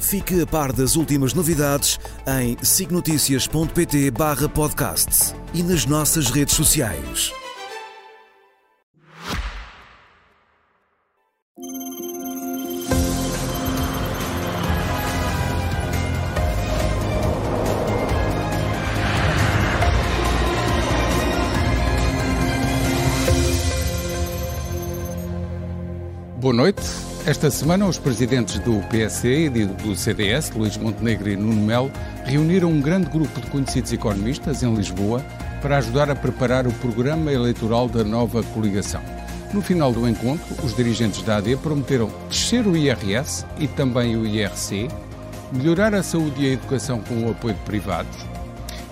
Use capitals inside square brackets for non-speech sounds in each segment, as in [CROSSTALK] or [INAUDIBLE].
Fique a par das últimas novidades em signoticias.pt barra podcast e nas nossas redes sociais. Boa noite. Esta semana, os presidentes do PSE e do CDS, Luís Montenegro e Nuno Melo, reuniram um grande grupo de conhecidos economistas em Lisboa para ajudar a preparar o programa eleitoral da nova coligação. No final do encontro, os dirigentes da AD prometeram descer o IRS e também o IRC, melhorar a saúde e a educação com o apoio de privados.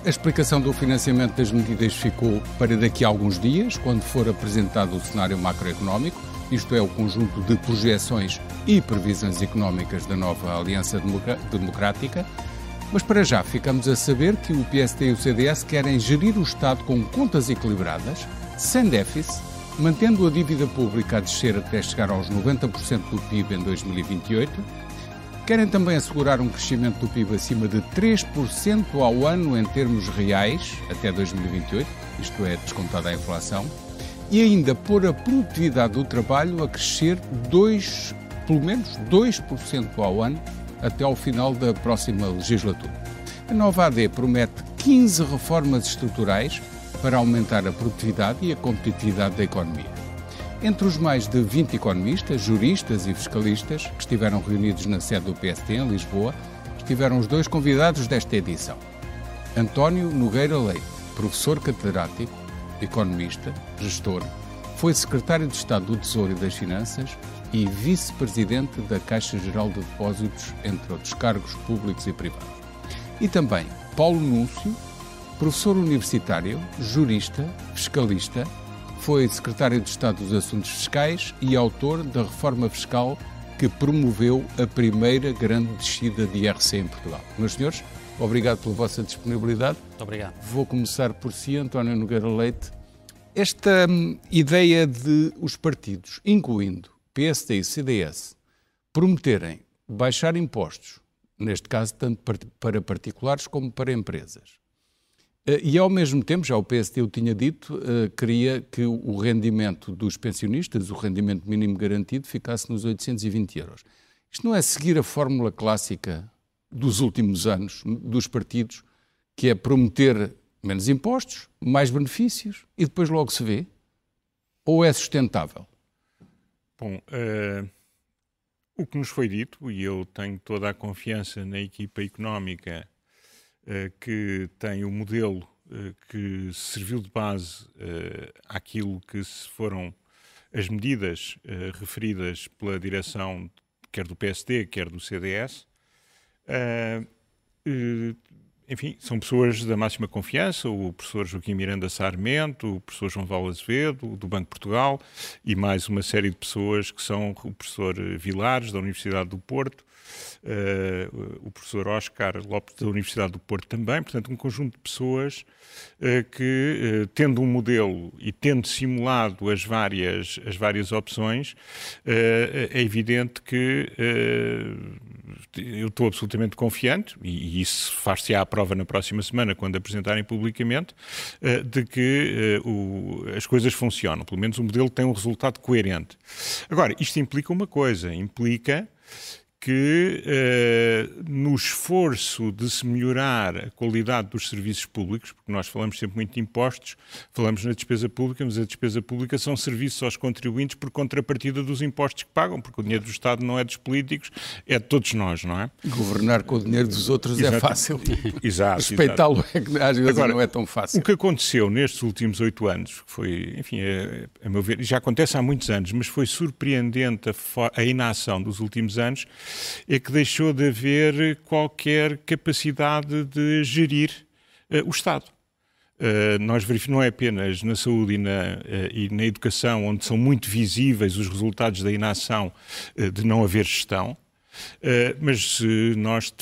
A explicação do financiamento das medidas ficou para daqui a alguns dias, quando for apresentado o cenário macroeconómico isto é, o conjunto de projeções e previsões económicas da nova Aliança Democrática. Mas para já ficamos a saber que o PSD e o CDS querem gerir o Estado com contas equilibradas, sem déficit, mantendo a dívida pública a descer até chegar aos 90% do PIB em 2028. Querem também assegurar um crescimento do PIB acima de 3% ao ano em termos reais até 2028, isto é, descontada a inflação e ainda pôr a produtividade do trabalho a crescer 2, pelo menos 2% ao ano até ao final da próxima legislatura. A nova AD promete 15 reformas estruturais para aumentar a produtividade e a competitividade da economia. Entre os mais de 20 economistas, juristas e fiscalistas que estiveram reunidos na sede do PSD em Lisboa, estiveram os dois convidados desta edição. António Nogueira Leite, professor catedrático, economista, gestor, foi secretário de Estado do Tesouro e das Finanças e vice-presidente da Caixa Geral de Depósitos, entre outros cargos públicos e privados. E também Paulo Núncio, professor universitário, jurista, fiscalista, foi secretário de Estado dos Assuntos Fiscais e autor da reforma fiscal que promoveu a primeira grande descida de IRC em Portugal. Meus senhores, Obrigado pela vossa disponibilidade. Muito obrigado. Vou começar por si, António Nogueira Leite. Esta hum, ideia de os partidos, incluindo PSD e CDS, prometerem baixar impostos, neste caso tanto para particulares como para empresas, eh, e ao mesmo tempo, já o PSD o tinha dito, eh, queria que o rendimento dos pensionistas, o rendimento mínimo garantido, ficasse nos 820 euros. Isto não é seguir a fórmula clássica dos últimos anos dos partidos, que é prometer menos impostos, mais benefícios e depois logo se vê? Ou é sustentável? Bom, uh, o que nos foi dito, e eu tenho toda a confiança na equipa económica uh, que tem o modelo uh, que serviu de base àquilo que foram as medidas referidas pela direção quer do PSD, quer do CDS, enfim, são pessoas da máxima confiança, o professor Joaquim Miranda Sarmento, o professor João Val Azevedo, do Banco de Portugal, e mais uma série de pessoas que são o professor Vilares, da Universidade do Porto, uh, o professor Oscar Lopes, da Universidade do Porto também, portanto, um conjunto de pessoas uh, que, uh, tendo um modelo e tendo simulado as várias, as várias opções, é evidente que eu estou absolutamente confiante, e, e isso far-se à prova na próxima semana, quando apresentarem publicamente, de que o, as coisas funcionam. Pelo menos o modelo tem um resultado coerente. Agora, isto implica uma coisa, implica que, eh, no esforço de se melhorar a qualidade dos serviços públicos, porque nós falamos sempre muito de impostos, falamos na despesa pública, mas a despesa pública são serviços aos contribuintes por contrapartida dos impostos que pagam, porque o dinheiro do Estado não é dos políticos, é de todos nós, não é? Governar com o dinheiro dos outros é exato. é fácil. [LAUGHS] Exato. Respeitá-lo é que às vezes Agora, não é tão fácil. O que aconteceu nestes últimos oito anos, foi, enfim, é, a meu ver, já acontece há muitos anos, mas foi surpreendente a, a inação dos últimos anos, é que deixou de haver qualquer capacidade de gerir uh, o Estado. Uh, nós verificamos, não é apenas na saúde e na, uh, e na, educação, onde são muito visíveis os resultados da inação de não haver gestão, mas se nós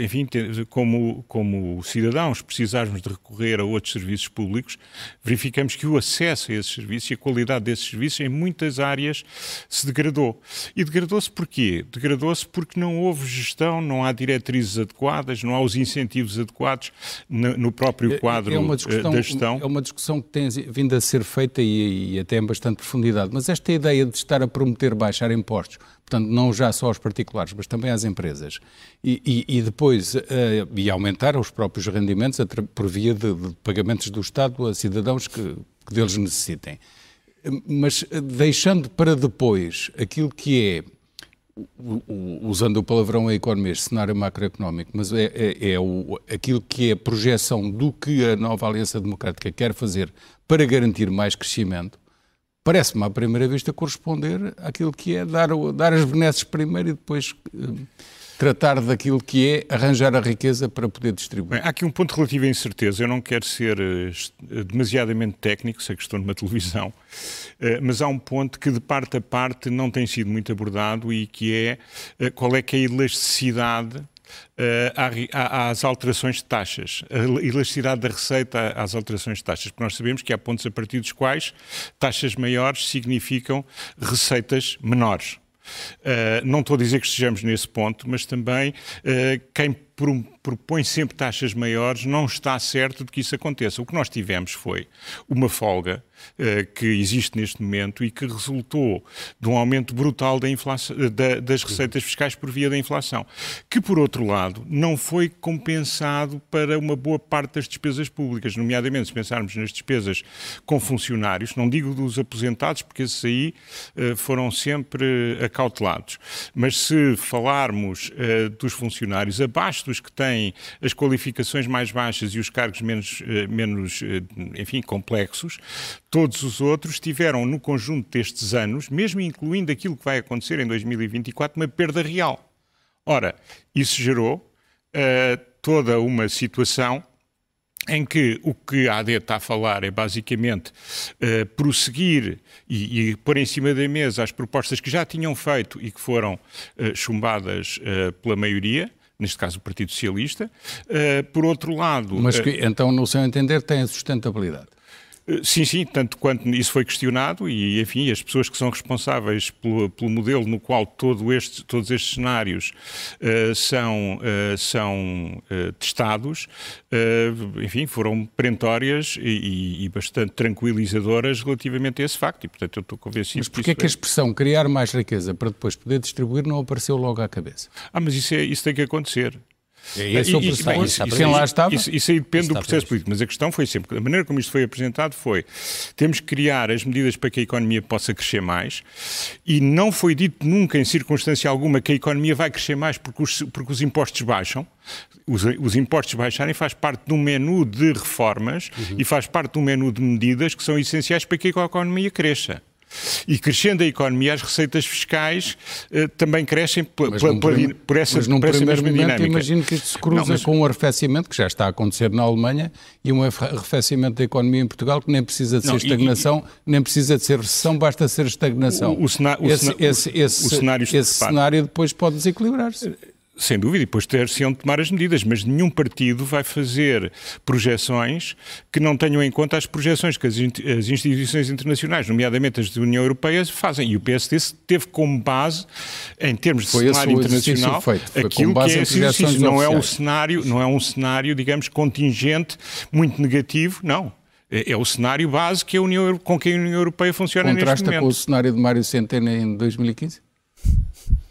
enfim, como, como cidadãos precisarmos de recorrer a outros serviços públicos, verificamos que o acesso a esses serviços e a qualidade desses serviços em muitas áreas se degradou. E degradou-se porquê? Degradou-se porque não houve gestão, não há diretrizes adequadas, não há os incentivos adequados no, próprio é, quadro é, é da gestão. É uma discussão que tem vindo a ser feita e, e até em bastante profundidade, mas esta ideia de estar a prometer baixar impostos portanto, não já só aos particulares, mas também às empresas, e, e, e depois uh, e aumentar os próprios rendimentos por via de, de, pagamentos do Estado a cidadãos que, que deles necessitem. Mas eh, deixando para depois aquilo que é usando o palavrão a economia, cenário macroeconómico, mas é, é, é o, aquilo que é a projeção do que a nova Aliança Democrática quer fazer para garantir mais crescimento, parece-me à primeira vista corresponder àquilo que é dar, dar as benesses primeiro e depois uh, tratar daquilo que é arranjar a riqueza para poder distribuir. Bem, há aqui um ponto relativo à incerteza. Eu não quero ser uh, demasiadamente técnico, sei que estou numa [LAUGHS] televisão, uh, mas há um ponto que de parte a parte não tem sido muito abordado e que é qual é que é a elasticidade uh, às alterações de taxas, a elasticidade da receita às alterações de taxas, porque nós sabemos que há pontos a partir dos quais taxas maiores significam receitas menores. Uh, não estou a dizer que estejamos nesse ponto, mas também uh, quem propõe sempre taxas maiores não está certo de que isso aconteça. O que nós tivemos foi uma folga uh, que existe neste momento e que resultou de um aumento brutal da inflação, da, das receitas fiscais por via da inflação, que, por outro lado, não foi compensado para uma boa parte das despesas públicas, nomeadamente se pensarmos nas despesas com funcionários, não digo dos aposentados, porque esses aí uh, foram sempre acautelados, mas se falarmos uh, dos funcionários abaixo dos que têm as qualificações mais baixas e os cargos menos, eh, menos eh, enfim, complexos, todos os outros tiveram no conjunto destes anos, mesmo incluindo aquilo que vai acontecer em 2024, uma perda real. Ora, isso gerou uh, toda uma situação em que o que a AD está a falar é basicamente uh, prosseguir e, e pôr em cima da mesa as propostas que já tinham feito e que foram uh, chumbadas uh, pela maioria, neste caso o Partido Socialista. Uh, por outro lado. Mas que, então, no seu entender, tem a sustentabilidade? Eh, sim, sim, tanto quanto isso foi questionado e, enfim, as pessoas que são responsáveis pelo, pelo modelo no qual todo este, todos estes cenários uh, são, uh, são uh, testados, enfim, foram perentórias e, e, bastante tranquilizadoras relativamente a esse facto e, portanto, eu estou convencido... Mas porquê que, que a é expressão criar mais riqueza para depois poder distribuir não apareceu logo à cabeça? Ah, mas isso, é, isso tem que acontecer. É esse o processo. Quem lá estava? Isso, isso aí depende do processo político, mas a questão foi sempre, a maneira como isto foi apresentado foi, temos que criar as medidas para que a economia possa crescer mais e não foi dito nunca, em circunstância alguma, que a economia vai crescer mais porque os, porque os impostos baixam. Os, os impostos baixarem faz parte de um menu de reformas uhum. e faz parte de um menu de medidas que são essenciais para que a economia cresça. E crescendo a economia, as receitas fiscais uh, também crescem por, por, por, por essa, mas num por essa mesma momento, dinâmica. imagino que isto se cruza Não, mas... com um arrefecimento que já está a acontecer na Alemanha e um arrefecimento da economia em Portugal que nem precisa de ser Não, estagnação, e, nem precisa de ser recessão, basta ser estagnação. O, o, o, esse, esse, esse, o cenário, esse cenário depois pode desequilibrar-se. Sem dúvida, e depois ter-se-ão de tomar as medidas, mas nenhum partido vai fazer projeções que não tenham em conta as projeções que as, as instituições internacionais, nomeadamente as da União Europeia, fazem. E o PSD teve como base, em termos de Foi cenário internacional, aquilo que é esse exercício. Não é, um cenário, não é um cenário, digamos, contingente, muito negativo, não. É, é o cenário base que a União, com que a União Europeia funciona Contrasta neste momento. com o cenário de Mário Centeno em 2015?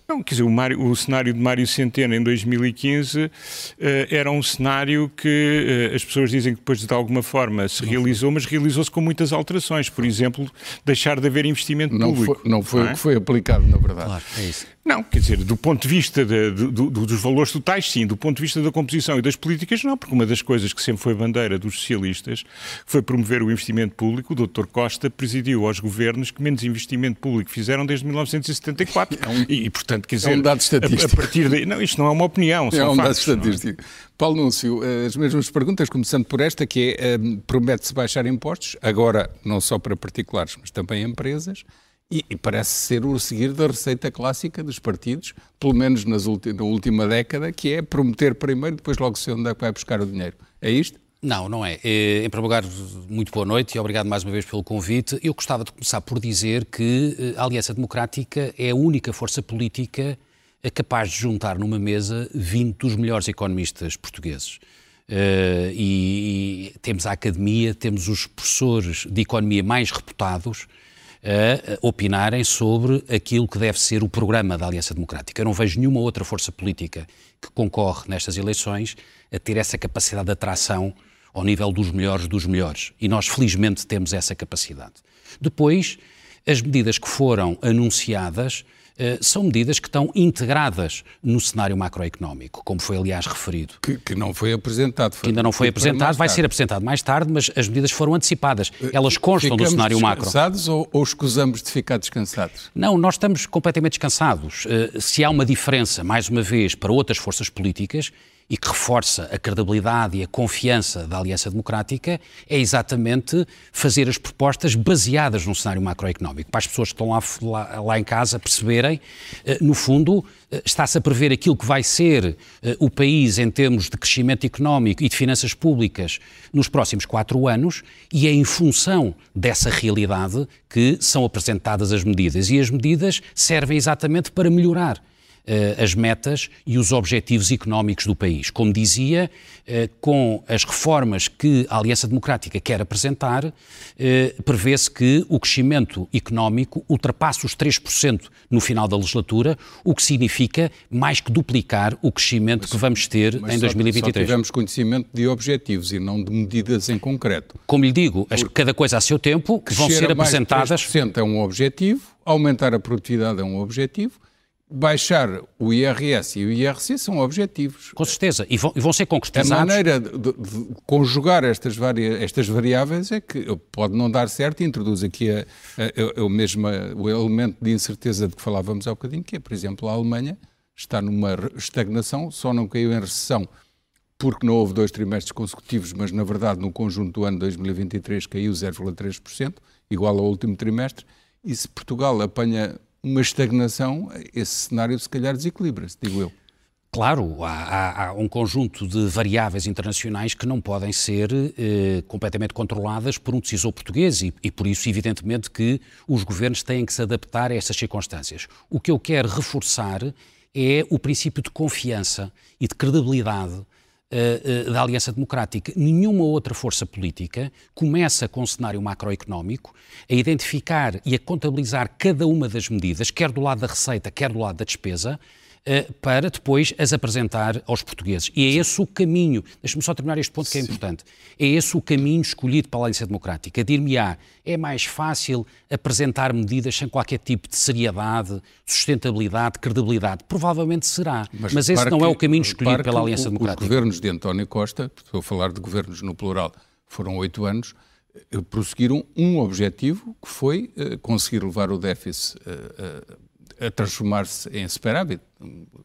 Não, quer dizer, o, Mário, o, cenário de Mário Centeno em 2015 uh, eh, era um cenário que uh, as pessoas dizem que depois de alguma forma se realizou, mas realizou-se com muitas alterações. Por exemplo, deixar de haver investimento não público. Foi, não foi não é? o que foi aplicado, na verdade. Claro, é isso. Não, quer dizer, do ponto de vista de, de, de, dos valores totais, sim. Do ponto de vista da composição e das políticas, não, porque uma das coisas que sempre foi bandeira dos socialistas foi promover o investimento público. O Dr. Costa presidiu aos governos que menos investimento público fizeram desde 1974. É um... e, portanto, Portanto, quer dizer, é um dado estatístico. A, a partir de, não, isto não é uma opinião, é um factos, dado é? estatístico. É? Paulo Núncio, as mesmas perguntas, começando por esta, que é, um, promete-se baixar impostos, agora não só para particulares, mas também empresas, e, e, parece ser o seguir da receita clássica dos partidos, pelo menos nas na última década, que é prometer primeiro, depois logo se onde é que vai buscar o dinheiro. É isto? Não, não é. Eh, em primeiro lugar, muito boa noite e obrigado mais uma vez pelo convite. Eu gostava de começar por dizer que eh, a Aliança Democrática é a única força política eh, capaz de juntar numa mesa 20 dos melhores economistas portugueses. E, temos a academia, temos os professores de economia mais reputados a opinarem sobre aquilo que deve ser o programa da Aliança Democrática. Eu não vejo nenhuma outra força política que concorre nestas eleições a ter essa capacidade de atração ao nível dos melhores dos melhores. E nós, felizmente, temos essa capacidade. Depois, as medidas que foram anunciadas são medidas que estão integradas no cenário macroeconómico, como foi, aliás, referido. Que, que não foi apresentado. Foi que ainda não foi apresentado, vai ser apresentado mais tarde, mas as medidas foram antecipadas. Eh, Elas constam Ficamos do cenário macro. descansados ou, ou escusamos de ficar descansados? Não, nós estamos completamente descansados. Uh, se há uma diferença, mais uma vez, para outras forças políticas, e que reforça a credibilidade e a confiança da Aliança Democrática é exatamente fazer as propostas baseadas num cenário macroeconómico, para as pessoas que estão lá, lá, lá em casa perceberem, eh, no fundo, eh, está-se a prever aquilo que vai ser eh, o país em termos de crescimento económico e de finanças públicas nos próximos quatro anos e é em função dessa realidade que são apresentadas as medidas. E as medidas servem exatamente para melhorar as metas e os objetivos económicos do país. Como dizia, uh, com as reformas que a Aliança Democrática quer apresentar, uh, prevê-se que o crescimento económico ultrapasse os 3% no final da legislatura, o que significa mais que duplicar o crescimento mas, que vamos ter em 2023. Só tivemos conhecimento de objetivos e não de medidas em concreto. Como lhe digo, cada coisa a seu tempo vão ser apresentadas. 3% é um objetivo, aumentar a produtividade é um objetivo, baixar o IRS e o IRC são objetivos. Com certeza, e vão, e vão ser concretizados. A maneira de, de, de conjugar estas, varia, estas, variáveis é que pode não dar certo e introduz aqui a, a, a, o, mesmo, o elemento de incerteza de que falávamos há bocadinho, que é, por exemplo, a Alemanha está numa estagnação, só não caiu em recessão porque não houve dois trimestres consecutivos, mas na verdade no conjunto do ano 2023 caiu 0,3%, igual ao último trimestre, e se Portugal apanha uma estagnação, esse cenário se calhar desequilibra-se, digo eu. Claro, há, há, um conjunto de variáveis internacionais que não podem ser eh, completamente controladas por um decisor português e, e, por isso, evidentemente, que os governos têm que se adaptar a estas circunstâncias. O que eu quero reforçar é o princípio de confiança e de credibilidade uh, da Aliança Democrática. Nenhuma outra força política começa com um cenário macroeconómico a identificar e a contabilizar cada uma das medidas, quer do lado da receita, quer do lado da despesa, eh, para depois as apresentar aos portugueses. E é esse o caminho, deixe-me só terminar este ponto que é importante, é esse o caminho escolhido pela Aliança Democrática. Dir-me-á, é mais fácil apresentar medidas sem qualquer tipo de seriedade, sustentabilidade, credibilidade? Provavelmente será, mas, mas esse não que, é o caminho escolhido pela Aliança Democrática. Os governos de António Costa, estou a falar de governos no plural, foram oito anos, eh, prosseguiram um objetivo que foi uh, conseguir levar o déficit uh, uh, a transformar-se em superávit,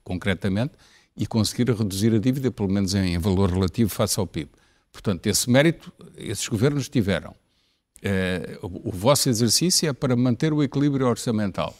concretamente, e conseguir reduzir a dívida, pelo menos em valor relativo, face ao PIB. Portanto, esse mérito esses governos tiveram. É, o, o, vosso exercício é para manter o equilíbrio orçamental.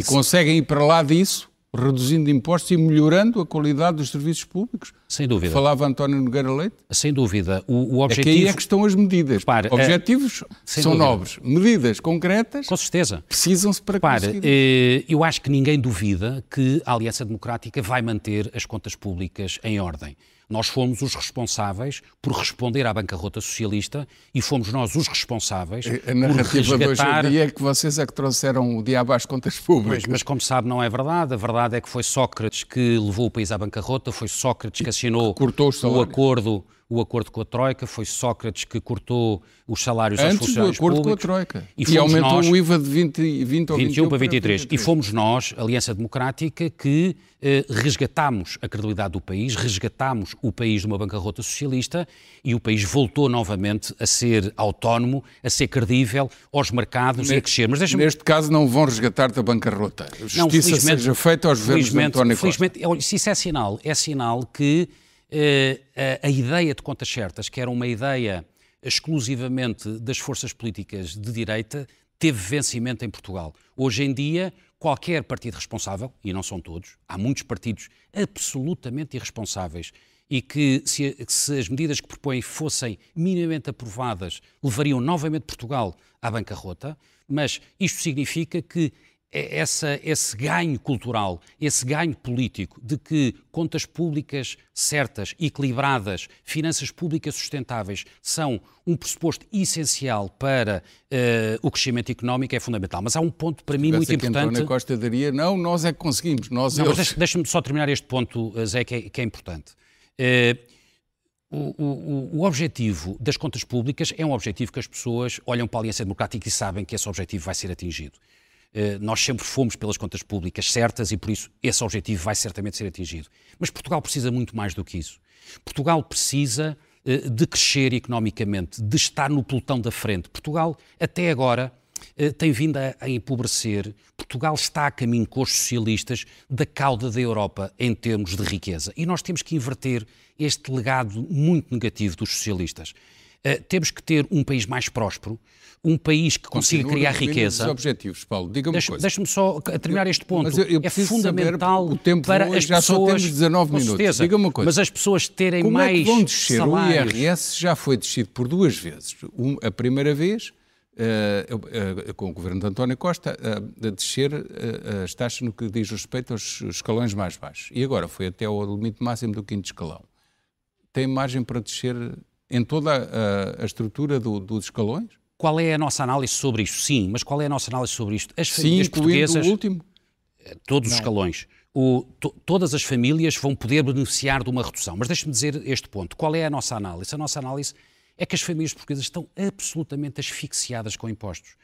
E conseguem ir para lá disso reduzindo impostos e melhorando a qualidade dos serviços públicos. Sem dúvida. Falava António Nogueira Leite. Sem dúvida. O, o objetivo... É que aí é que estão as medidas. Para, é- Objetivos são dúvida. nobres. Medidas concretas... Com certeza. Precisam-se para para, conseguir. Eh, eu acho que ninguém duvida que a Aliança Democrática vai manter as contas públicas em ordem. Nós fomos os responsáveis por responder à bancarrota socialista e fomos nós os responsáveis a, a narrativa por resgatar... hoje em é que vocês é que trouxeram o diabo às contas públicas. Pois, mas como sabe não é verdade. A verdade é que foi Sócrates que levou o país à bancarrota, foi Sócrates que assinou o acordo o acordo com a Troika, foi Sócrates que cortou os salários Antes aos funcionários do acordo públicos. com a Troika. E, e aumentou nós, o IVA de 20, 20 ou 21 para 23. 23. E fomos nós, Aliança Democrática, que eh, resgatámos a credibilidade do país, resgatámos o país de uma bancarrota socialista e o país voltou novamente a ser autónomo, a ser credível aos mercados neste, e a crescer. Mas neste caso não vão resgatar da bancarrota. Justiça não, seja feita aos governos de António Costa. Felizmente, se isso é sinal, é sinal que a, a ideia de contas certas, que era uma ideia exclusivamente das forças políticas de direita, teve vencimento em Portugal. Hoje em dia, qualquer partido responsável, e não são todos, há muitos partidos absolutamente irresponsáveis e que, se, se, as medidas que propõem fossem minimamente aprovadas, levariam novamente Portugal à bancarrota, mas isto significa que essa, esse ganho cultural, esse ganho político de que contas públicas certas, equilibradas, finanças públicas sustentáveis são um pressuposto essencial para uh, o crescimento económico é fundamental. Mas há um ponto para mim muito importante. António Costa daria, não, nós é que conseguimos, nós não, eles... Deixa-me só terminar este ponto, eh, Zé, que é, que é importante. Uh, o, o, o, objetivo das contas públicas é um objetivo que as pessoas olham para a Aliança Democrática e sabem que esse objetivo vai ser atingido. Eh, nós sempre fomos pelas contas públicas certas e por isso esse objetivo vai certamente ser atingido. Mas Portugal precisa muito mais do que isso. Portugal precisa eh, de crescer economicamente, de estar no pelotão da frente. Portugal, até agora, eh, tem vindo a, empobrecer. Portugal está a caminho com os socialistas da cauda da Europa em termos de riqueza. E nós temos que inverter este legado muito negativo dos socialistas. Temos que ter um país mais próspero, um país que consiga criar riqueza. Os objetivos, Paulo, diga-me Deixa, Deixa-me só terminar este ponto. Eu, eu é fundamental o tempo para as já pessoas. Já só temos 19 minutos. Diga-me uma coisa. Mas as pessoas terem Como mais. Como é que vão descer? Salários? O IRS já foi descido por duas vezes. Um, a primeira vez. Uh, uh, com o governo de António Costa, a descer as taxas no que diz respeito aos escalões mais baixos. E agora foi até ao limite máximo do quinto escalão. Tem margem para descer em toda a, a estrutura do, dos escalões? Qual é a nossa análise sobre isto? Sim, mas qual é a nossa análise sobre isto? As famílias Sim, portuguesas. O último? Eh, todos Não. os escalões. O, to, todas as famílias vão poder beneficiar de uma redução. Mas deixe-me dizer este ponto. Qual é a nossa análise? A nossa análise é que as famílias portuguesas estão absolutamente asfixiadas com impostos.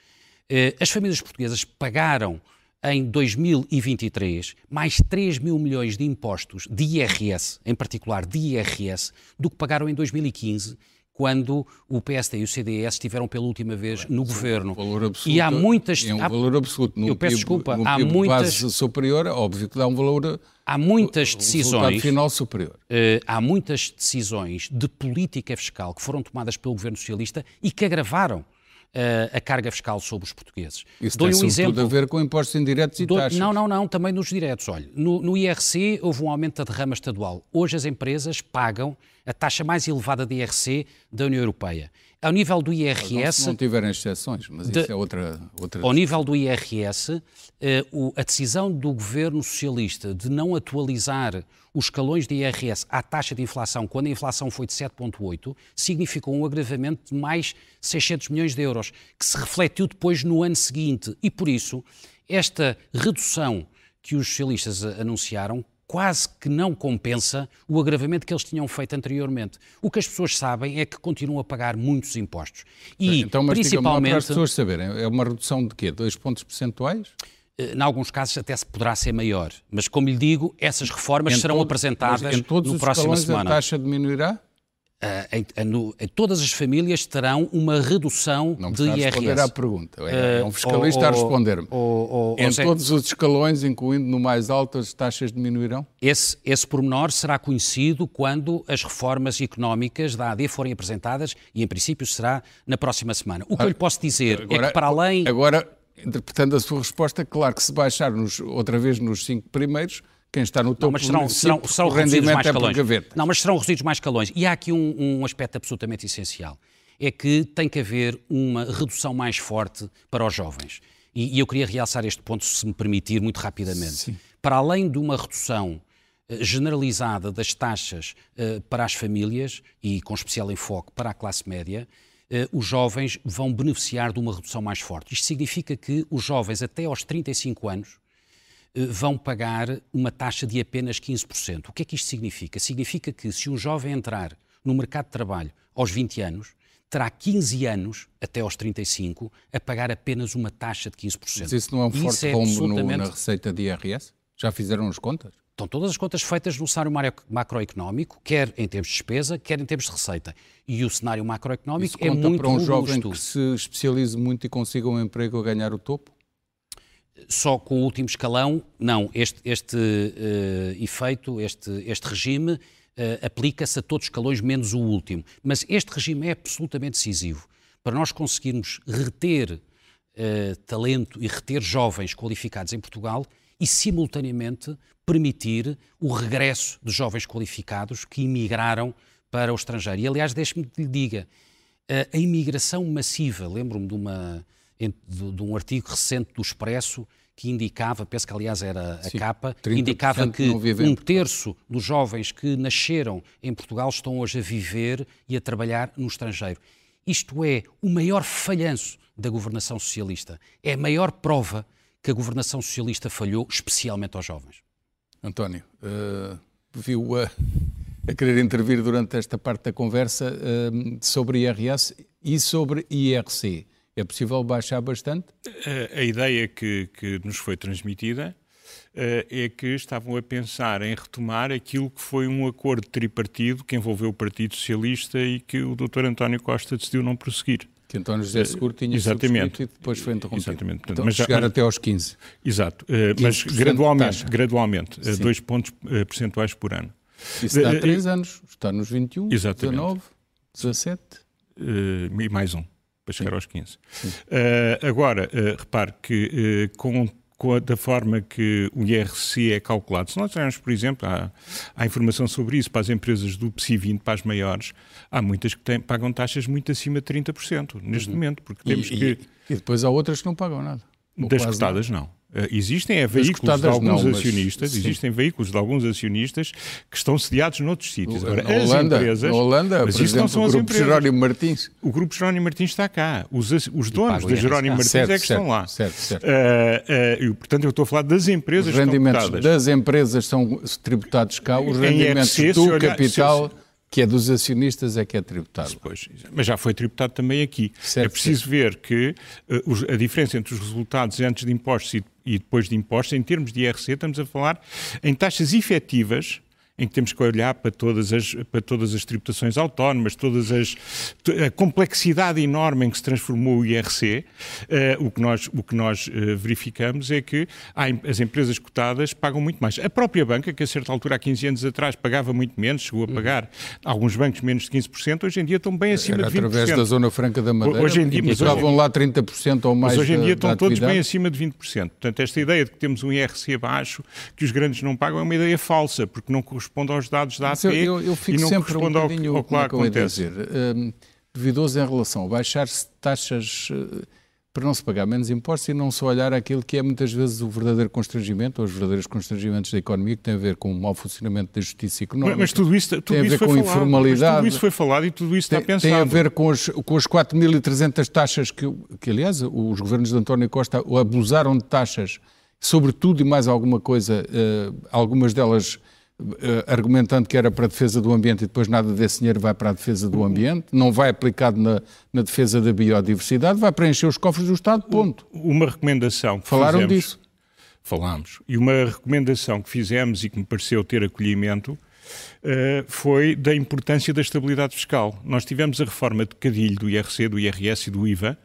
Eh, as famílias portuguesas pagaram em 2023 mais 3 mil milhões de impostos de IRS, em particular de IRS, do que pagaram em 2015 quando o PSD e o CDS estiveram pela última vez no governo. Um valor absoluto, e há muitas. É um há, valor absoluto. eu peço desculpa. há muitas. base superior, óbvio que dá um valor. Há muitas decisões. final superior. Uh, há muitas decisões de política fiscal que foram tomadas pelo governo socialista e que agravaram a carga fiscal sobre os portugueses. Isso tem um exemplo. a ver com impostos indiretos e taxas. Não, não, não, também nos diretos. Olha, no, no IRC houve um aumento da derrama estadual. Hoje as empresas pagam a taxa mais elevada de IRC da União Europeia. Ao nível do IRS. Não, se não tiverem exceções, mas de, isso é outra. outra ao nível do IRS, eh, o, a decisão do governo socialista de não atualizar os escalões de IRS à taxa de inflação, quando a inflação foi de 7,8, significou um agravamento de mais 600 milhões de euros, que se refletiu depois no ano seguinte. E por isso, esta redução que os socialistas anunciaram quase que não compensa o agravamento que eles tinham feito anteriormente. O que as pessoas sabem é que continuam a pagar muitos impostos. E, então, mas principalmente... para as pessoas saberem, é uma redução de quê? Dois pontos percentuais? Eh, em alguns casos até se poderá ser maior. Mas, como lhe digo, essas reformas em serão todo, apresentadas em todos no próximo semana. a taxa diminuirá? Uh, em, em, em, todas as famílias terão uma redução não de IRS. Não responder à pergunta. É, é um fiscalista uh, a responder-me. Em todos os escalões, incluindo no mais alto, as taxas diminuirão? Esse, esse pormenor será conhecido quando as reformas económicas da AD forem apresentadas e, em princípio, será na próxima semana. O que ah, eu lhe posso dizer agora, é que, para além... Agora, interpretando a sua resposta, claro que se baixar nos, outra vez nos cinco primeiros quem está no topo não, mas serão, serão, serão reduzidos mais é escalões. Não, mas serão reduzidos mais escalões. E há aqui um, um aspecto absolutamente essencial. É que tem que haver uma redução mais forte para os jovens. E, e eu queria realçar este ponto, se me permitir, muito rapidamente. Sim. Para além de uma redução eh, generalizada das taxas uh, para as famílias e com especial enfoque para a classe média, uh, os jovens vão beneficiar de uma redução mais forte. Isto significa que os jovens até aos 35 anos vão pagar uma taxa de apenas 15%. O que é que isto significa? Significa que se um jovem entrar no mercado de trabalho aos 20 anos, terá 15 anos, até aos 35, a pagar apenas uma taxa de 15%. Mas isso não é um forte é rombo absolutamente... na receita de IRS? Já fizeram as contas? Estão todas as contas feitas no cenário macroeconómico, quer em termos de despesa, quer em termos de receita. E o cenário macroeconómico é muito para um robusto. jovem que se especialize muito e consiga um emprego a ganhar o topo? Só com o último escalão, não. Este, este uh, efeito, este, este regime, uh, aplica-se a todos os escalões, menos o último. Mas este regime é absolutamente decisivo. Para nós conseguirmos reter uh, talento e reter jovens qualificados em Portugal, e, simultaneamente, permitir o regresso de jovens qualificados que imigraram para o estrangeiro. E, aliás, deixe-me que lhe diga, a imigração massiva, lembro-me de, uma, de, um artigo recente do Expresso que indicava, penso que aliás era a Sim, capa, indicava que um terço dos jovens que nasceram em Portugal estão hoje a viver e a trabalhar no estrangeiro. Isto é o maior falhanço da governação socialista. É a maior prova que a governação socialista falhou, especialmente aos jovens. António, uh, viu a, a, querer intervir durante esta parte da conversa uh, sobre IRS e sobre IRC. É possível baixar bastante? A, a ideia que, que, nos foi transmitida uh, é que estavam a pensar em retomar aquilo que foi um acordo tripartido que envolveu o Partido Socialista e que o Dr. António Costa decidiu não prosseguir. Que António José Seguro tinha Exatamente. e depois foi interrompido. Exatamente. Então, mas chegar mas, até aos 15. Exato. Uh, mas gradualmente, gradualmente dois pontos percentuais por ano. Isso dá 3 anos. Está nos 21, Exatamente. 19, 17. e mais um, para chegar Sim. aos 15. agora, repare que com a, da forma que o IRC é calculado. Se nós olharmos, por exemplo, há, há, informação sobre isso para as empresas do PSI 20, para as maiores, há muitas que têm, pagam taxas muito acima de 30% neste uhum. momento, porque temos e, que... E, e depois há outras que não pagam nada. Das cotadas, não. Uh, existem é, veículos de alguns não, acionistas, mas, existem veículos de alguns acionistas que estão sediados noutros sítios. Agora, na as Holanda, empresas, na Holanda, mas por exemplo, não são o grupo Jerónimo Martins. O grupo Jerónimo Martins está cá. Os, os donos da Jerónimo Martins certo, é que certo, estão lá. Certo, certo. Uh, uh, portanto, eu estou a falar das empresas os rendimentos das empresas são tributados cá, os rendimentos do olhar, capital... Se, que é dos acionistas é que é tributado. Mas já foi tributado também aqui. Certo, é preciso certo. ver que uh, a diferença entre os resultados antes de impostos e, e depois de impostos, em termos de IRC, estamos a falar em taxas efetivas em que temos que olhar para todas as, para todas as tributações autónomas, todas as, a complexidade enorme em que se transformou o IRC, uh, eh, o que nós, o que nós uh, verificamos é que há, as empresas cotadas pagam muito mais. A própria banca, que a certa altura, há 15 anos atrás, pagava muito menos, chegou a pagar uhum. alguns bancos menos de 15%, hoje em dia estão bem acima Era de 20%. através da Zona Franca da Madeira, hoje em dia, mas estavam lá 30% ou mais Mas hoje em dia estão todos bem acima de 20%. Portanto, esta ideia de que temos um IRC baixo, que os grandes não pagam, é uma ideia falsa, porque não corresponde corresponde aos dados da AP eu, eu, e não sempre corresponde um ao, ao que lá é acontece. Dizer, um, duvidoso em relação a baixar-se taxas uh, para não se pagar menos impostos e não só olhar aquilo que é muitas vezes o verdadeiro constrangimento, ou os verdadeiros constrangimentos da economia, que tem a ver com o mau funcionamento da justiça económica. Mas, mas tudo isso, tudo tem a ver isso com falado, informalidade. tudo isso foi falado e tudo isso tem, está pensado. Tem a ver com as, com as 4.300 taxas que, que, aliás, os governos de António Costa abusaram de taxas sobre tudo e mais alguma coisa, uh, algumas delas eh, argumentando que era para a defesa do ambiente e depois nada desse dinheiro vai para a defesa do ambiente, não vai aplicado na, na defesa da biodiversidade, vai preencher os cofres do Estado, ponto. Uma recomendação que Falaram fizemos, disso. Falámos. E uma recomendação que fizemos e que me pareceu ter acolhimento uh, foi da importância da estabilidade fiscal. Nós tivemos a reforma de cadilho do IRC, do IRS e do IVA,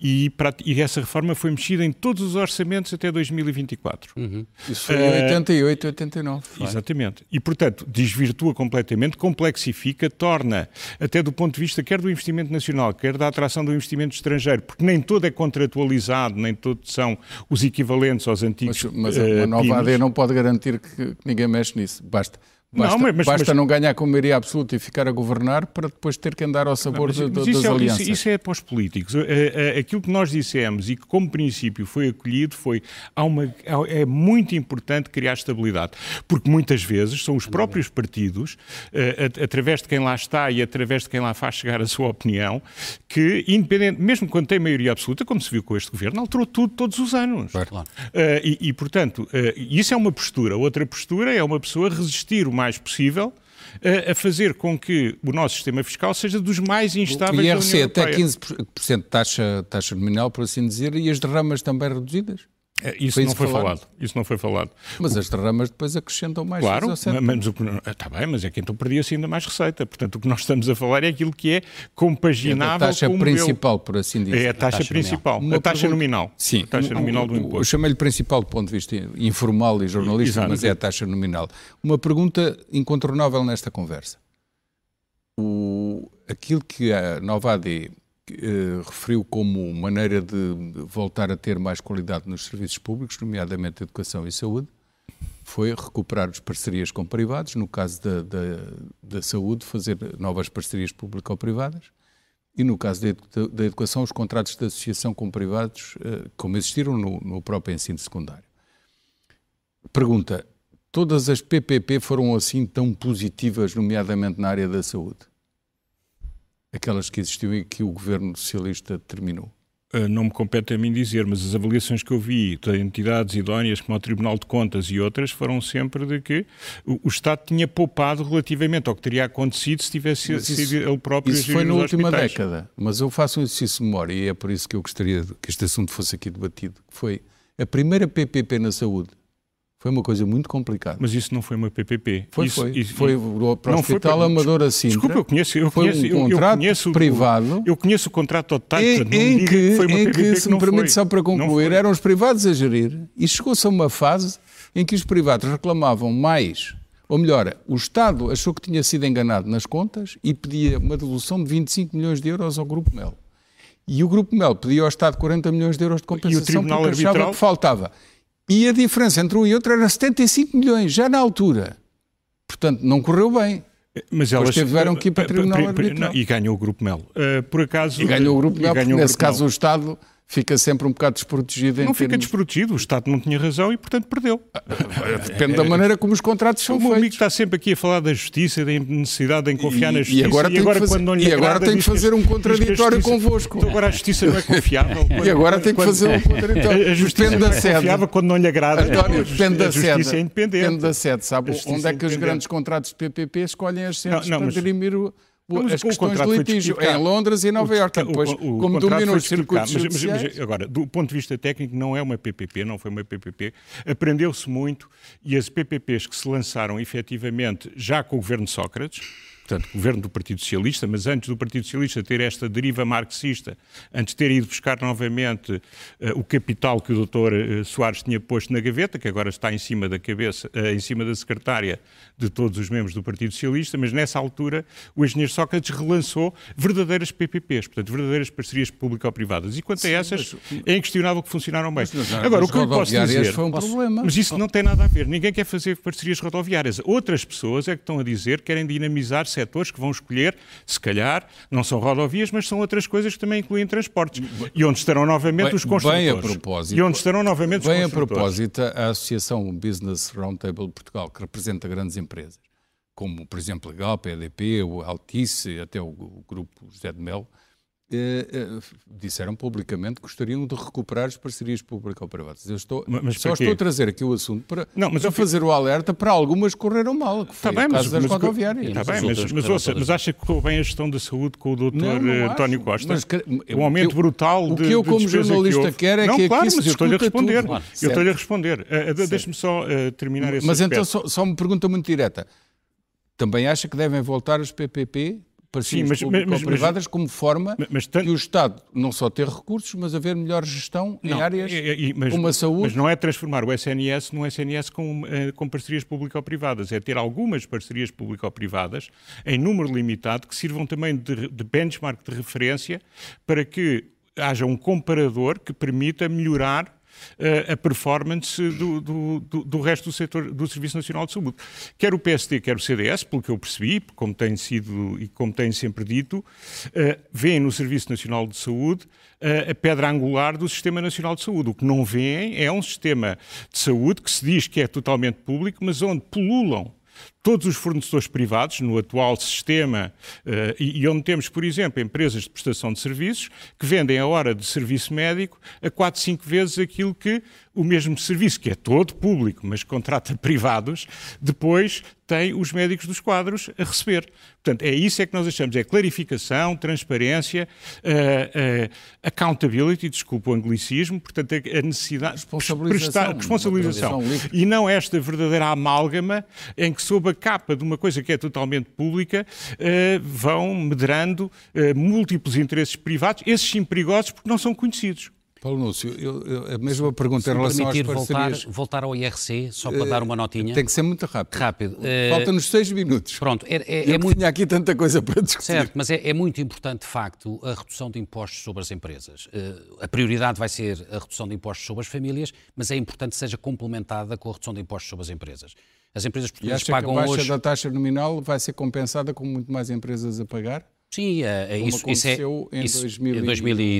e, para, e, essa reforma foi mexida em todos os orçamentos até 2024. Uhum. Isso foi em 88, 89. Exatamente. E, portanto, desvirtua completamente, complexifica, torna, até do ponto de vista quer do investimento nacional, quer da atração do investimento estrangeiro, porque nem todo é contratualizado, nem todos são os equivalentes aos antigos Mas, mas uh, a nova AD não pode garantir que ninguém mexe nisso. Basta Basta, não, mas, basta mas, não ganhar com maioria absoluta e ficar a governar para depois ter que andar ao sabor não, mas, de, das é, alianças. Isso, isso, é para os políticos. É, é, aquilo que nós dissemos e que como princípio foi acolhido foi há uma, é muito importante criar estabilidade, porque muitas vezes são os próprios partidos, eh, através de quem lá está e através de quem lá faz chegar a sua opinião, que independente, mesmo quando tem maioria absoluta, como se viu com este governo, alterou tudo todos os anos. Claro. E, e, portanto, isso é uma postura. Outra postura é uma pessoa resistir o mais possível a, fazer com que o nosso sistema fiscal seja dos mais instáveis o IRC da União Europeia. até 15% de taxa, taxa nominal, por assim dizer, e as derramas também reduzidas? É, isso não foi falado. falado. Isso não foi falado. Mas as derramas depois acrescentam mais. Claro, mas o que está bem, mas é que então perdia-se ainda mais receita. Portanto, o que nós estamos a falar é aquilo que é compaginável é a taxa com o principal, por assim dizer. É a taxa, a taxa principal, nominal. a taxa nominal. Sim, a taxa nominal do imposto. Eu chamei-lhe principal do ponto de vista informal e jornalístico, mas é a taxa nominal. Uma pergunta incontornável nesta conversa. O, aquilo que a Nova AD eh, referiu como maneira de voltar a ter mais qualidade nos serviços públicos, nomeadamente educação e saúde, foi recuperar as parcerias com privados, no caso da, da, da saúde, fazer novas parcerias público-privadas, e no caso da, educação, os contratos de associação com privados, eh, como existiram no, no próprio ensino secundário. Pergunta: todas as PPP foram assim tão positivas, nomeadamente na área da saúde? Aquelas que existiam e que o governo socialista terminou? Uh, não me compete a mim dizer, mas as avaliações que eu vi de entidades idóneas como o Tribunal de Contas e outras foram sempre de que o, o Estado tinha poupado relativamente ao que teria acontecido se tivesse isso, sido ele próprio Isso foi na última hospitais. década, mas eu faço um exercício de memória e é por isso que eu gostaria que este assunto fosse aqui debatido. Foi a primeira PPP na saúde foi uma coisa muito complicada. Mas isso não foi uma PPP. Foi, isso, foi. Isso, foi para o Hospital foi, Amador assim. Desculpa, eu conheço, eu foi conheço, um contrato eu conheço, privado. Eu conheço o contrato total. Em, em que, que em que, se me permite só para concluir, eram os privados a gerir e chegou-se a uma fase em que os privados reclamavam mais, ou melhor, o Estado achou que tinha sido enganado nas contas e pedia uma devolução de 25 milhões de euros ao Grupo Mel. E o Grupo Mel pedia ao Estado 40 milhões de euros de compensação porque arbitral... achava que faltava. E a diferença entre um e outro era 75 milhões, já na altura. Portanto, não correu bem. Mas elas tiveram que ir para o Tribunal Arbitral. E ganhou o Grupo Mel. Uh, por acaso... E ganhou o Grupo Mel, porque nesse caso Mel. o Estado fica sempre um bocado desprotegido. Não fica termos... desprotegido, o Estado não tinha razão e, portanto, perdeu. Depende da maneira como os contratos são o feitos. O amigo está sempre aqui a falar da justiça, da necessidade de confiar e, na justiça. E agora, e agora, fazer, quando não lhe e agora tem que fazer um contraditório justiça, convosco. Então agora a justiça não é confiável. [LAUGHS] Quando, e agora tem que fazer um contraditório. A justiça depende não é confiável quando não lhe agrada. António, depende da sede. A justiça é independente. Depende da sede. Sabe onde é que os grandes contratos de PPP escolhem as sedes para dirimir o mas as questões de litígio em Londres e Nova Iorque. Depois, o, o, como dominam os circuitos mas, mas, mas, agora, do ponto de vista técnico, não é uma PPP, não foi uma PPP. Aprendeu-se muito e as PPPs que se lançaram efetivamente já com o governo Sócrates, portanto, governo do Partido Socialista, mas antes do Partido Socialista ter esta deriva marxista, antes de ter ido buscar novamente uh, o capital que o doutor uh, Soares tinha posto na gaveta, que agora está em cima da cabeça, uh, em cima da secretária de todos os membros do Partido Socialista, mas nessa altura o engenheiro Sócrates relançou verdadeiras PPPs, portanto, verdadeiras parcerias público-privadas. E quanto Sim, a essas, mas... é inquestionável que funcionaram bem. Mas, agora, o que eu posso dizer... Foi um problema. Mas isso não tem nada a ver. Ninguém quer fazer parcerias rodoviárias. Outras pessoas é que estão a dizer que querem dinamizar setores que vão escolher, se calhar, não são rodovias, mas são outras coisas que também incluem transportes. E onde estarão novamente bem, os construtores. Bem a propósito. E onde estarão novamente os bem construtores. Bem a propósito, a Associação Business Roundtable Portugal, que representa grandes empresas, como, por exemplo, a Galp, a EDP, o Altice, até o, grupo José de Mel, eh, eh, disseram publicamente que gostariam de recuperar as parcerias público-privadas. Eu estou, mas só estou a trazer aqui o assunto para, não, mas para fazer o alerta para algumas que correram mal, que foi tá bem, o caso mas, das rodoviárias. Está bem, mas, mas, ouça, mas acha que correu bem a gestão da saúde com o doutor eh, António Costa? Mas, um aumento eu, brutal de O que eu, como jornalista, que quero é não, que claro, aqui mas eu estou-lhe a responder. Claro, eu estou-lhe a responder. Uh, Deixe-me só uh, terminar esse Mas então, só, só uma pergunta muito direta. Também acha que devem voltar os PPP parcerias mas, mas, privadas como forma mas, tanto... que o Estado não só ter recursos, mas haver melhor gestão não, em áreas é, mas, como a saúde. Mas não é transformar o SNS num SNS com, eh, com parcerias público-privadas, é ter algumas parcerias público-privadas em número limitado que sirvam também de, de benchmark de referência para que haja um comparador que permita melhorar a performance do, do, do, do, resto do setor do Serviço Nacional de Saúde. Quer o PSD, quer o CDS, pelo que eu percebi, como tem sido e como tem sempre dito, uh, veem no Serviço Nacional de Saúde uh, a pedra angular do Sistema Nacional de Saúde. O que não veem é um sistema de saúde que se diz que é totalmente público, mas onde pululam todos os fornecedores privados no atual sistema uh, e, onde temos, por exemplo, empresas de prestação de serviços que vendem a hora de serviço médico a 4, 5 vezes aquilo que o mesmo serviço, que é todo público, mas contrata [LAUGHS] privados, depois tem os médicos dos quadros a receber. Portanto, é isso é que nós achamos, é clarificação, transparência, uh, uh, accountability, desculpa o anglicismo, portanto, a necessidade responsabilização, responsabilização e não esta verdadeira amálgama em que sob a capa de uma coisa que é totalmente pública uh, vão medrando múltiplos interesses privados, esses sim perigosos porque não são conhecidos. Paulo Núcio, eu, eu, a mesma pergunta se em relação às parcerias... Voltar, voltar ao IRC, só para uh, dar uma notinha. Tem que ser muito rápido. Rápido. Uh, Faltam-nos seis minutos. Pronto. É, é, é muito... tinha aqui tanta coisa para discutir. Certo, mas é, é, muito importante, de facto, a redução de impostos sobre as empresas. Uh, a prioridade vai ser a redução de impostos sobre as famílias, mas é importante que seja complementada com a redução de impostos sobre as empresas. As empresas portuguesas pagam hoje... a baixa hoje... da taxa nominal vai ser compensada com muito mais empresas a pagar? Sim, é, é isso, isso é, em, isso, 2000 em 2013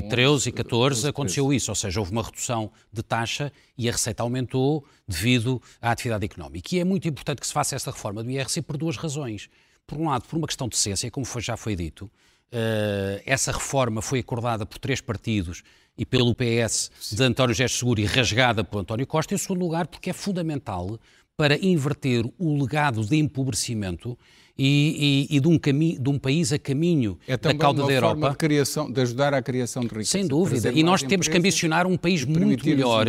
e 2014 aconteceu isso, ou seja, houve uma redução de taxa e a receita aumentou devido à atividade económica. E é muito importante que se faça esta reforma do IRC por duas razões. Por um lado, por uma questão de decência, como foi, já foi dito, uh, essa reforma foi acordada por três partidos e pelo PS de António Gesto Seguro e rasgada por António Costa, em segundo lugar, porque é fundamental para inverter o legado de empobrecimento e, e, e de, um de, um país a caminho é da cauda da Europa. De, criação, de ajudar à criação de riqueza. Sem dúvida. E nós temos que ambicionar um país muito melhor,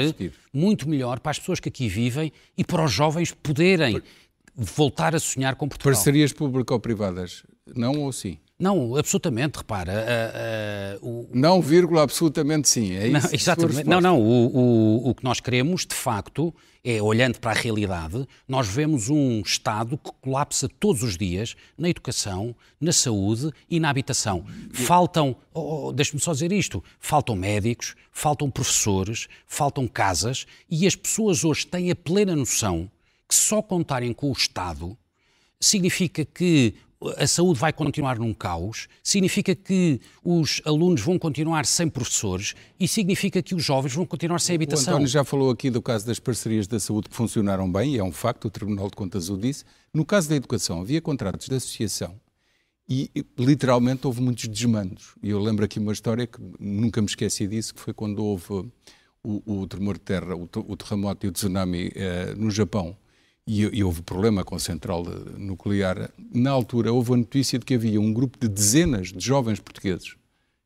muito melhor para as pessoas que aqui vivem e para os jovens poderem voltar a sonhar com Portugal. Parcerias público-privadas, não ou sim? Não, absolutamente, repara. Uh, uh, o... Não, vírgula, absolutamente sim. É isso. Não, exatamente. Não, não. O, o, o que nós queremos, de facto, é, olhando para a realidade, nós vemos um Estado que colapsa todos os dias na educação, na saúde e na habitação. Faltam, oh, oh, deixe-me só dizer isto, faltam médicos, faltam professores, faltam casas e as pessoas hoje têm a plena noção que só contarem com o Estado significa que a saúde vai continuar num caos, significa que os alunos vão continuar sem professores e significa que os jovens vão continuar sem habitação. O António já falou aqui do caso das parcerias da saúde que funcionaram bem, e é um facto, o Tribunal de Contas o disse. No caso da educação, havia contratos de associação e literalmente houve muitos desmandos. E eu lembro aqui uma história que nunca me esqueci disso, que foi quando houve o, o tremor de terra, o, o terremoto e o tsunami eh, no Japão e, e, houve problema com a central nuclear, na altura houve a notícia de que havia um grupo de dezenas de jovens portugueses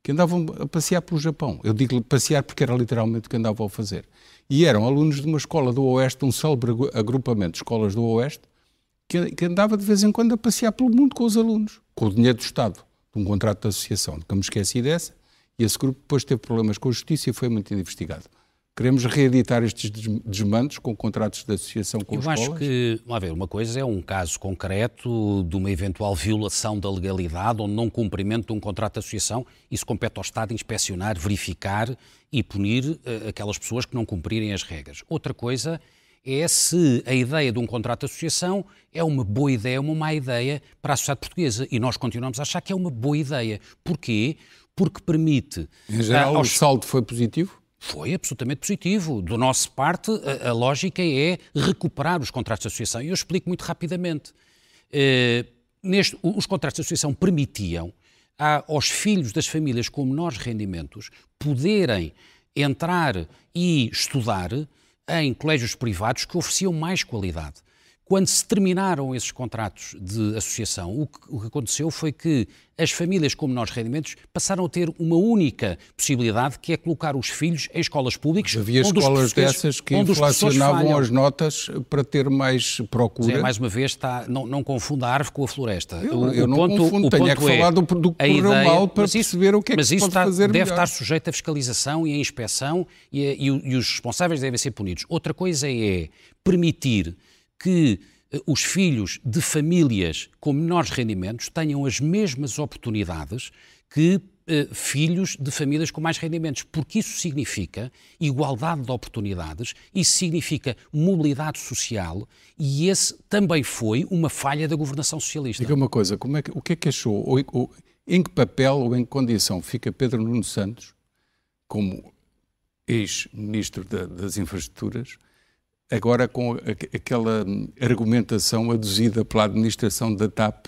que andavam a passear pelo Japão. Eu digo passear porque era literalmente o que andavam a fazer. E eram alunos de uma escola do Oeste, um célebre agrupamento de escolas do Oeste, que, que andava de vez em quando a passear pelo mundo com os alunos, com o dinheiro do Estado, de um contrato de associação. Nunca me esqueci dessa. E esse grupo depois teve problemas com a justiça e foi muito investigado. Queremos reeditar estes desmandos com contratos de associação com Eu escolas? Eu acho que, vamos ver, uma coisa é um caso concreto de uma eventual violação da legalidade ou não cumprimento de um contrato de associação. Isso compete ao Estado inspecionar, verificar e punir uh, aquelas pessoas que não cumprirem as regras. Outra coisa é se a ideia de um contrato de associação é uma boa ideia ou uma má ideia para a sociedade portuguesa. E nós continuamos a achar que é uma boa ideia. Porquê? Porque permite... Em geral, uh, aos... o saldo foi positivo? Foi absolutamente positivo. Do nosso parte, a, a, lógica é recuperar os contratos de associação. E eu explico muito rapidamente. Uh, neste, os contratos de associação permitiam a, aos filhos das famílias com menores rendimentos poderem entrar e estudar em colégios privados que ofereciam mais qualidade. Quando se terminaram esses contratos de associação, o que, o que, aconteceu foi que as famílias com menores rendimentos passaram a ter uma única possibilidade, que é colocar os filhos em escolas públicas. Havia escolas dessas que inflacionavam as notas para ter mais procura. Mais uma vez, está, não, não confunda a árvore com a floresta. Eu, o, eu não ponto, confundo, tenho é que falar do, do que correu mal para perceber o que é que se pode está, fazer deve melhor. estar sujeito à fiscalização e à inspeção e, e, e os responsáveis devem ser punidos. Outra coisa é permitir que eh, os filhos de famílias com menores rendimentos tenham as mesmas oportunidades que eh, filhos de famílias com mais rendimentos, porque isso significa igualdade de oportunidades, isso significa mobilidade social e esse também foi uma falha da governação socialista. Diga uma coisa, como é que, o que é que achou, ou, ou, em que papel ou em que condição fica Pedro Nuno Santos, como ex-ministro das Infraestruturas, agora com aquela argumentação aduzida pela administração da TAP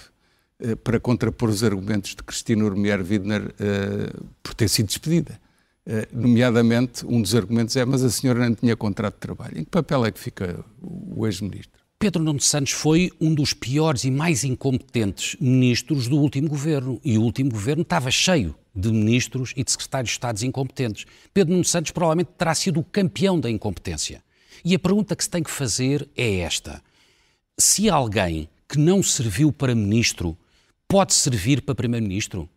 eh, para contrapor os argumentos de Cristina Urmier Widner eh, por ter sido despedida. Eh, nomeadamente, um dos argumentos é mas a senhora não tinha contrato de trabalho. Em que papel é que fica o ex-ministro? Pedro Nuno Santos foi um dos piores e mais incompetentes ministros do último governo. E o último governo estava cheio de ministros e de secretários de Estado incompetentes. Pedro Nuno Santos provavelmente terá sido o campeão da incompetência. E a pergunta que se tem que fazer é esta: se alguém que não serviu para ministro pode servir para primeiro-ministro?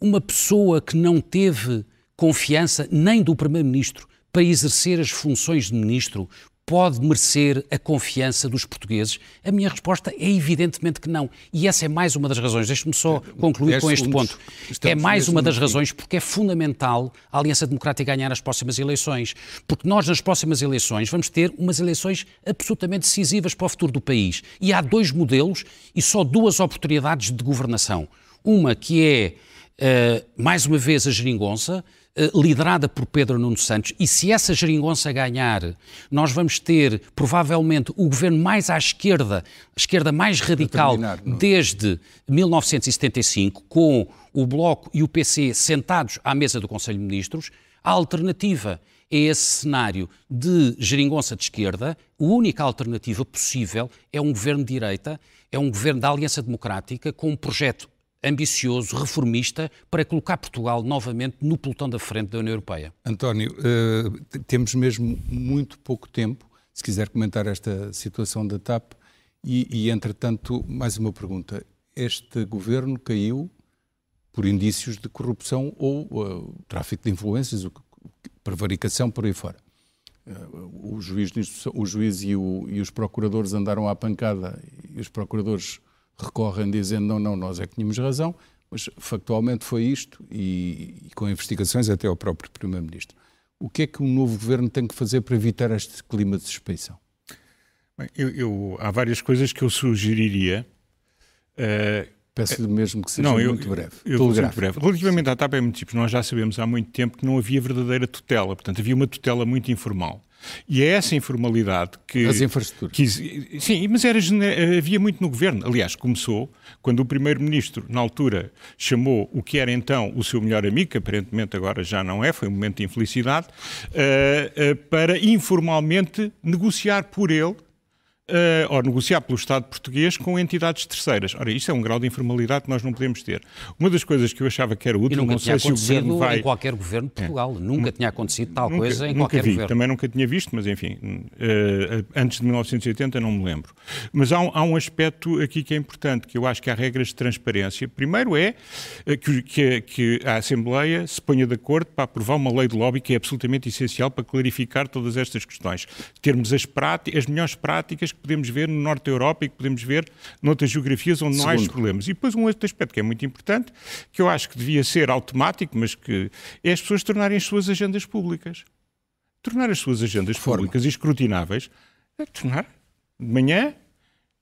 Uma pessoa que não teve confiança nem do primeiro-ministro para exercer as funções de ministro pode merecer a confiança dos portugueses? A minha resposta é evidentemente que não. E essa é mais uma das razões. Deixe-me só concluir com este ponto. É mais uma das razões porque é fundamental a Aliança Democrática ganhar as próximas eleições. Porque nós, nas próximas eleições, vamos ter umas eleições absolutamente decisivas para o futuro do país. E há dois modelos e só duas oportunidades de governação. Uma que é, uh, mais uma vez, a geringonça, liderada por Pedro Nuno Santos, e se essa geringonça ganhar, nós vamos ter provavelmente o governo mais à esquerda, a esquerda mais radical desde 1975, com o Bloco e o PC sentados à mesa do Conselho de Ministros. A alternativa é esse cenário de geringonça de esquerda, a única alternativa possível é um governo de direita, é um governo da Aliança Democrática com um projeto ambicioso, reformista, para colocar Portugal novamente no pelotão da frente da União Europeia. António, uh, temos mesmo muito pouco tempo, se quiser comentar esta situação da TAP, e, e entretanto, mais uma pergunta. Este governo caiu por indícios de corrupção ou uh, tráfico de influências, prevaricação por aí fora. Uh, o juiz, o juiz e, o, e os procuradores andaram à pancada e os procuradores recorrem dizendo não, não, nós é que tínhamos razão, mas factualmente foi isto e, e com investigações até ao próprio Primeiro-Ministro. O que é que o um novo governo tem que fazer para evitar este clima de suspeição? Bem, eu, eu, há várias coisas que eu sugeriria. Uh, Peço-lhe mesmo que seja não, eu, muito breve. Eu, eu muito breve. Relativamente à TAP é muito simples. Nós já sabemos há muito tempo que não havia verdadeira tutela. Portanto, havia uma tutela muito informal. E é essa informalidade que. As infraestruturas. Que, sim, mas era, havia muito no governo. Aliás, começou quando o primeiro-ministro, na altura, chamou o que era então o seu melhor amigo, que aparentemente agora já não é, foi um momento de infelicidade, uh, uh, para informalmente negociar por ele uh, ou negociar pelo Estado português com entidades terceiras. Ora, isto é um grau de informalidade que nós não podemos ter. Uma das coisas que eu achava que era útil, não sei se o governo vai... em qualquer governo de Portugal. É. Nunca tinha acontecido tal nunca, coisa em nunca qualquer vi. governo. Também nunca tinha visto, mas enfim, uh, antes de 1980 não me lembro. Mas há um, há um, aspecto aqui que é importante, que eu acho que há regras de transparência. Primeiro é uh, que, que, que a Assembleia se ponha de acordo para aprovar uma lei de lobby que é absolutamente essencial para clarificar todas estas questões. Termos as, as melhores práticas podemos ver no norte da Europa e que podemos ver noutras geografias onde não há estes problemas. E depois um outro aspecto que é muito importante, que eu acho que devia ser automático, mas que é as pessoas tornarem as suas agendas públicas. Tornar as suas agendas públicas e escrutináveis, é tornar de manhã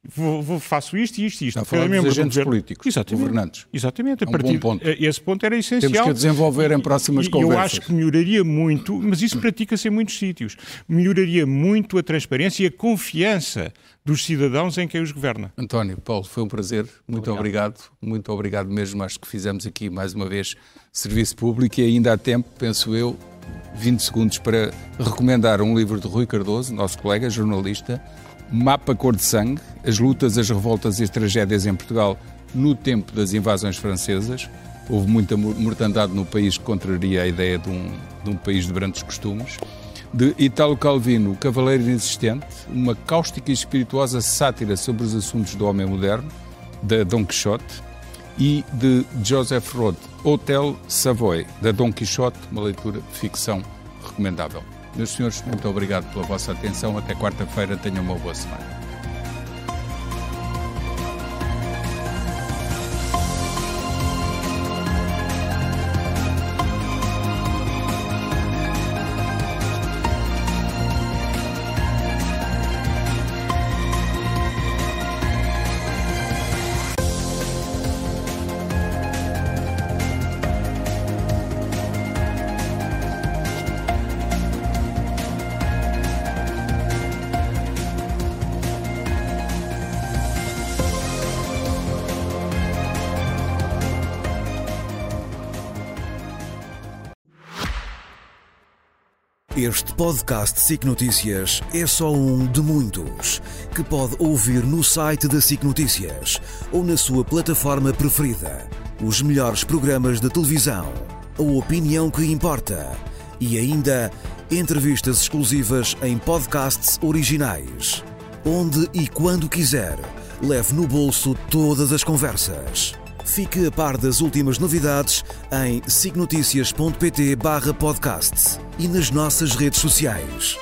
Vou, vou, faço isto e isto e isto. Está a falar dos agentes políticos, Exatamente. governantes. Exatamente. A é um partir, ponto. Esse ponto era essencial. Temos que desenvolver em próximas e, conversas. Eu acho que melhoraria muito, mas isso pratica-se em muitos sítios, melhoraria muito a transparência e a confiança dos cidadãos em quem os governa. António, Paulo, foi um prazer. Muito obrigado. obrigado. Muito obrigado mesmo. Acho que fizemos aqui, mais uma vez, serviço público e ainda há tempo, penso eu, 20 segundos para recomendar um livro de Rui Cardoso, nosso colega, jornalista, Mapa Cor de Sangue, as lutas, as revoltas e as tragédias em Portugal no tempo das invasões francesas. Houve muita mortandade no país que contraria a ideia de um, de um país de brandos costumes. De Italo Calvino, Cavaleiro Inexistente, uma cáustica e espirituosa sátira sobre os assuntos do homem moderno, da Dom Quixote. E de Joseph Roth, Hotel Savoy, da Dom Quixote, uma leitura de ficção recomendável. Meus senhores, muito obrigado pela vossa atenção. Até quarta-feira. Tenham uma boa semana. Este podcast SIC Notícias é só um de muitos que pode ouvir no site da SIC Notícias ou na sua plataforma preferida. Os melhores programas de televisão, a opinião que importa e ainda entrevistas exclusivas em podcasts originais. Onde e quando quiser, leve no bolso todas as conversas. Fique a par das últimas novidades em signoticias.pt/podcast e nas nossas redes sociais.